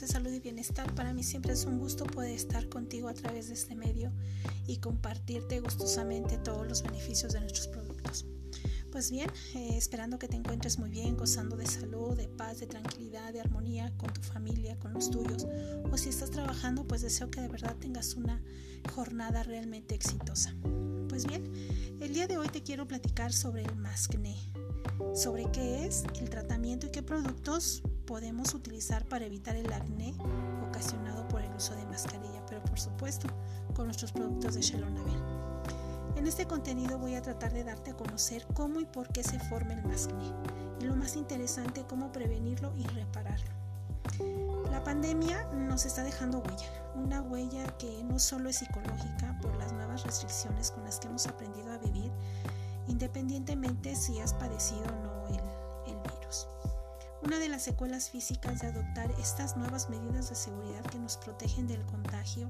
de salud y bienestar, para mí siempre es un gusto poder estar contigo a través de este medio y compartirte gustosamente todos los beneficios de nuestros productos. Pues bien, eh, esperando que te encuentres muy bien, gozando de salud, de paz, de tranquilidad, de armonía con tu familia, con los tuyos. O si estás trabajando, pues deseo que de verdad tengas una jornada realmente exitosa. Pues bien, el día de hoy te quiero platicar sobre el mascne, sobre qué es el tratamiento y qué productos podemos utilizar para evitar el acné ocasionado por el uso de mascarilla, pero por supuesto con nuestros productos de Shalonabel. En este contenido voy a tratar de darte a conocer cómo y por qué se forma el mascne y lo más interesante, cómo prevenirlo y repararlo. La pandemia nos está dejando huella, una huella que no solo es psicológica por las nuevas restricciones con las que hemos aprendido a vivir, independientemente si has padecido o no. Una de las secuelas físicas de adoptar estas nuevas medidas de seguridad que nos protegen del contagio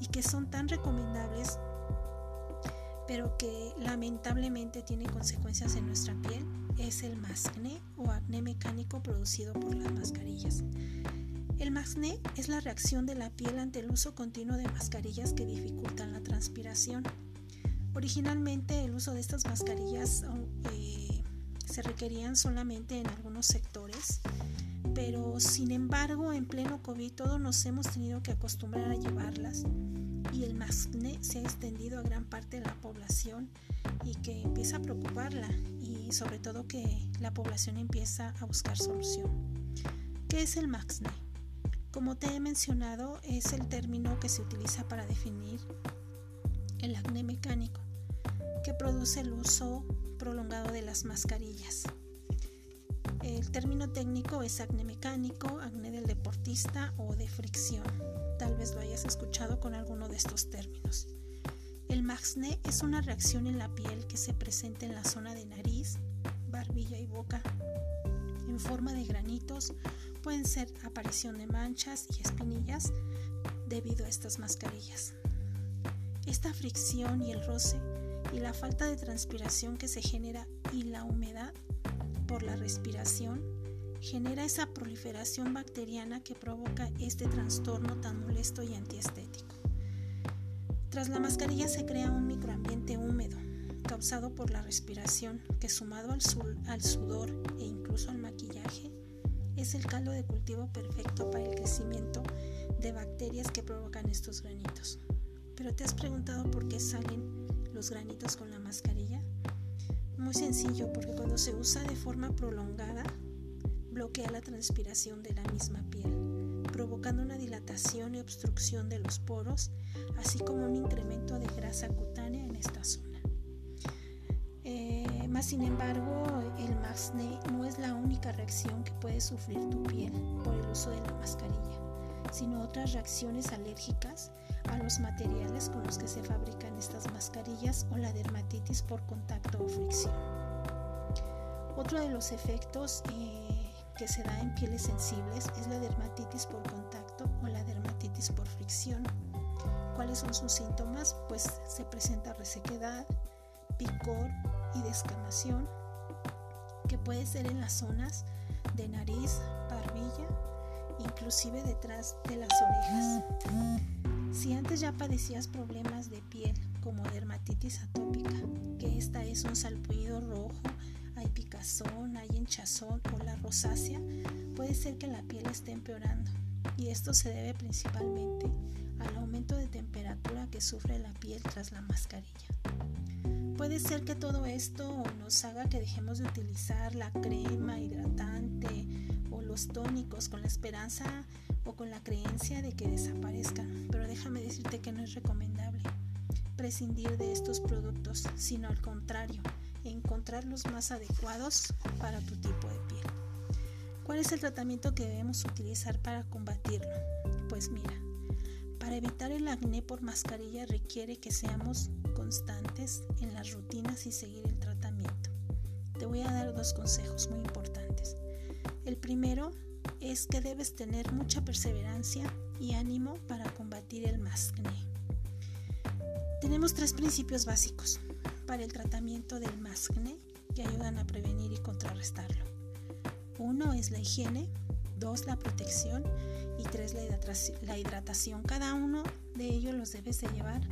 y que son tan recomendables, pero que lamentablemente tienen consecuencias en nuestra piel, es el mascne o acné mecánico producido por las mascarillas. El mascne es la reacción de la piel ante el uso continuo de mascarillas que dificultan la transpiración. Originalmente el uso de estas mascarillas eh, se requerían solamente en algunos sectores, pero sin embargo en pleno COVID todos nos hemos tenido que acostumbrar a llevarlas y el masne se ha extendido a gran parte de la población y que empieza a preocuparla y sobre todo que la población empieza a buscar solución. ¿Qué es el masne? Como te he mencionado, es el término que se utiliza para definir el acné mecánico que produce el uso prolongado de las mascarillas. El término técnico es acné mecánico, acné del deportista o de fricción. Tal vez lo hayas escuchado con alguno de estos términos. El maxne es una reacción en la piel que se presenta en la zona de nariz, barbilla y boca. En forma de granitos pueden ser aparición de manchas y espinillas debido a estas mascarillas. Esta fricción y el roce y la falta de transpiración que se genera y la humedad por la respiración genera esa proliferación bacteriana que provoca este trastorno tan molesto y antiestético. Tras la mascarilla se crea un microambiente húmedo causado por la respiración que sumado al, sudor e incluso al maquillaje es el caldo de cultivo perfecto para el crecimiento de bacterias que provocan estos granitos. Pero te has preguntado por qué salen los granitos con la mascarilla? Muy sencillo, porque cuando se usa de forma prolongada, bloquea la transpiración de la misma piel, provocando una dilatación y obstrucción de los poros, así como un incremento de grasa cutánea en esta zona. Eh, más sin embargo, el masne no es la única reacción que puede sufrir tu piel por el uso de la mascarilla, sino otras reacciones alérgicas a los materiales con los que se fabrican estas mascarillas o la dermatitis por contacto o fricción. Otro de los efectos eh, que se da en pieles sensibles es la dermatitis por contacto o la dermatitis por fricción. ¿Cuáles son sus síntomas? Pues se presenta resequedad, picor y descamación, que puede ser en las zonas de nariz, barbilla, inclusive detrás de las orejas. Si antes ya padecías problemas de piel como dermatitis atópica, que esta es un salpullido rojo, hay picazón, hay hinchazón o la rosácea, puede ser que la piel esté empeorando y esto se debe principalmente al aumento de temperatura que sufre la piel tras la mascarilla. Puede ser que todo esto nos haga que dejemos de utilizar la crema hidratante tónicos con la esperanza o con la creencia de que desaparezcan, pero déjame decirte que no es recomendable prescindir de estos productos, sino al contrario, encontrar los más adecuados para tu tipo de piel. ¿Cuál es el tratamiento que debemos utilizar para combatirlo? Pues mira, para evitar el acné por mascarilla requiere que seamos constantes en las rutinas y seguir el tratamiento. Te voy a dar dos consejos muy importantes. El primero es que debes tener mucha perseverancia y ánimo para combatir el mascne. Tenemos tres principios básicos para el tratamiento del mascne que ayudan a prevenir y contrarrestarlo. Uno es la higiene, dos la protección y tres la hidratación. Cada uno de ellos los debes de llevar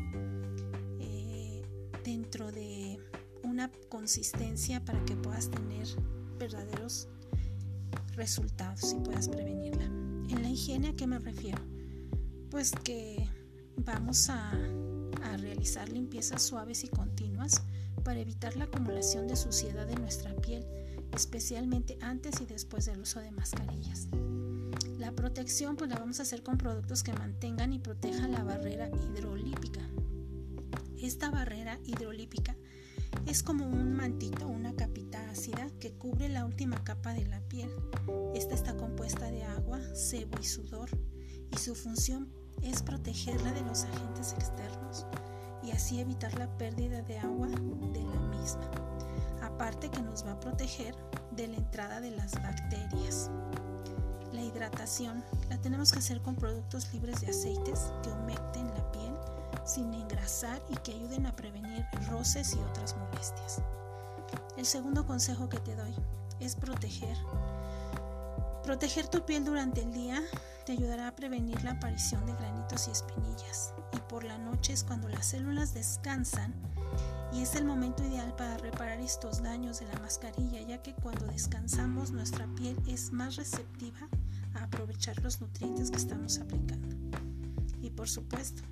eh, dentro de una consistencia para que puedas tener verdaderos resultados y puedas prevenirla. En la higiene, ¿a qué me refiero? Pues que vamos a, a realizar limpiezas suaves y continuas para evitar la acumulación de suciedad en nuestra piel, especialmente antes y después del uso de mascarillas. La protección pues la vamos a hacer con productos que mantengan y protejan la barrera hidrolípica. Esta barrera hidrolípica es como un mantito, una que cubre la última capa de la piel. Esta está compuesta de agua, sebo y sudor y su función es protegerla de los agentes externos y así evitar la pérdida de agua de la misma. Aparte que nos va a proteger de la entrada de las bacterias. La hidratación la tenemos que hacer con productos libres de aceites que humecten la piel sin engrasar y que ayuden a prevenir roces y otras molestias. El segundo consejo que te doy es proteger. Proteger tu piel durante el día te ayudará a prevenir la aparición de granitos y espinillas. Y por la noche es cuando las células descansan y es el momento ideal para reparar estos daños de la mascarilla, ya que cuando descansamos nuestra piel es más receptiva a aprovechar los nutrientes que estamos aplicando. Y por supuesto,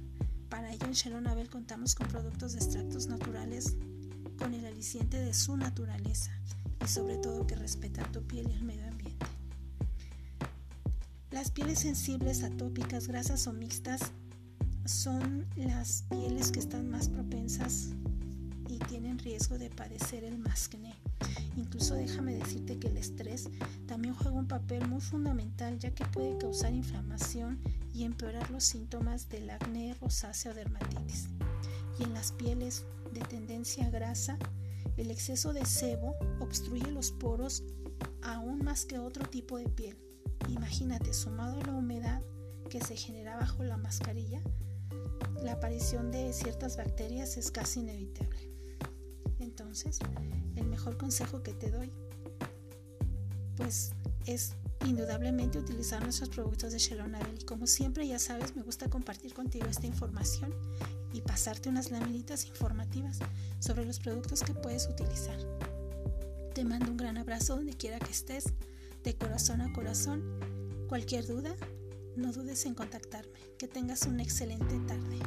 para ello en Shalom Abel contamos con productos de extractos naturales con el aliciente de su naturaleza y sobre todo que respetan tu piel y el medio ambiente. Las pieles sensibles, atópicas, grasas o mixtas son las pieles que están más propensas y tienen riesgo de padecer el mascné. Incluso déjame decirte que el estrés también juega un papel muy fundamental ya que puede causar inflamación y empeorar los síntomas del acné, rosácea o dermatitis. Y en las pieles de tendencia grasa, el exceso de sebo obstruye los poros aún más que otro tipo de piel. Imagínate, sumado a la humedad que se genera bajo la mascarilla, la aparición de ciertas bacterias es casi inevitable. Entonces, el mejor consejo que te doy, pues es indudablemente utilizar nuestros productos de Shalom Abel. Y como siempre, ya sabes, me gusta compartir contigo esta información y pasarte unas laminitas informativas sobre los productos que puedes utilizar. Te mando un gran abrazo donde quiera que estés, de corazón a corazón. Cualquier duda, no dudes en contactarme. Que tengas una excelente tarde.